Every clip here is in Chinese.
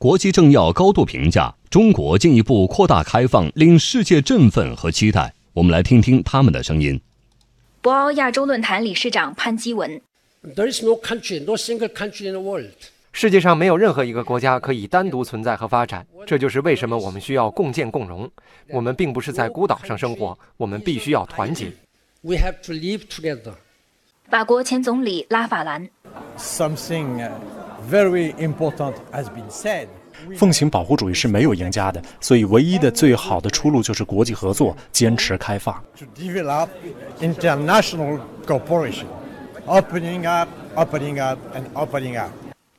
国际政要高度评价中国进一步扩大开放，令世界振奋和期待。我们来听听他们的声音。博鳌亚洲论坛理事长潘基文：There is no country, no single country in the world. 世界上没有任何一个国家可以单独存在和发展，这就是为什么我们需要共建共荣。我们并不是在孤岛上生活，我们必须要团结。We have to live together. 法国前总理拉法兰：Something very important has been said. 奉行保护主义是没有赢家的，所以唯一的最好的出路就是国际合作，坚持开放。To develop international cooperation, opening up, opening up, and opening up.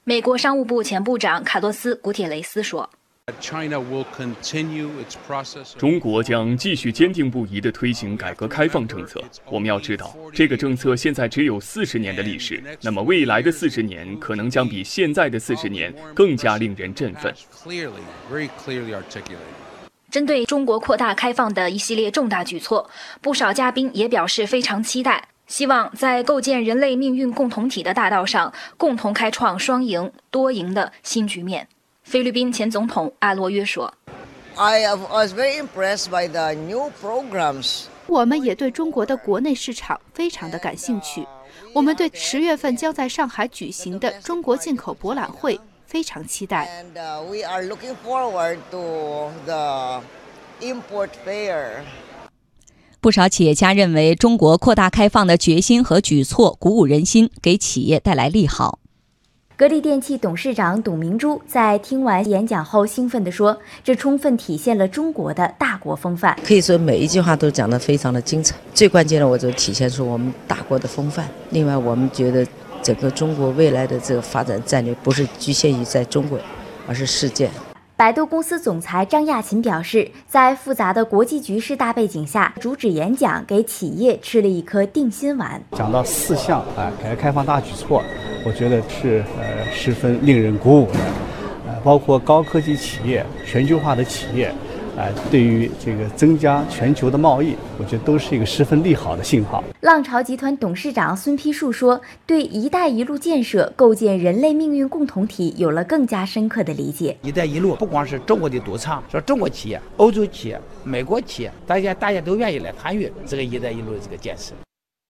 美国商务部前部长卡洛斯·古铁雷斯说。中国将继续坚定不移地推行改革开放政策。我们要知道，这个政策现在只有四十年的历史，那么未来的四十年可能将比现在的四十年更加令人振奋。针对中国扩大开放的一系列重大举措，不少嘉宾也表示非常期待，希望在构建人类命运共同体的大道上，共同开创双赢、多赢的新局面。菲律宾前总统阿罗约说：“I was very impressed by the new programs。我们也对中国的国内市场非常的感兴趣。我们对十月份将在上海举行的中国进口博览会非常期待。And we are looking forward to the import fair。”不少企业家认为，中国扩大开放的决心和举措鼓舞人心，给企业带来利好。格力电器董事长董明珠在听完演讲后，兴奋地说：“这充分体现了中国的大国风范。可以说每一句话都讲得非常的精彩。最关键的，我就体现出我们大国的风范。另外，我们觉得整个中国未来的这个发展战略不是局限于在中国，而是世界。”百度公司总裁张亚勤表示，在复杂的国际局势大背景下，主旨演讲给企业吃了一颗定心丸。讲到四项啊，改革开放大举措。我觉得是呃十分令人鼓舞的，呃，包括高科技企业、全球化的企业，啊，对于这个增加全球的贸易，我觉得都是一个十分利好的信号。浪潮集团董事长孙丕树说：“对‘一带一路’建设构建人类命运共同体有了更加深刻的理解。‘一带一路’不光是中国的独创，说中国企业、欧洲企业、美国企业，大家大家都愿意来参与这个‘一带一路’的这个建设。”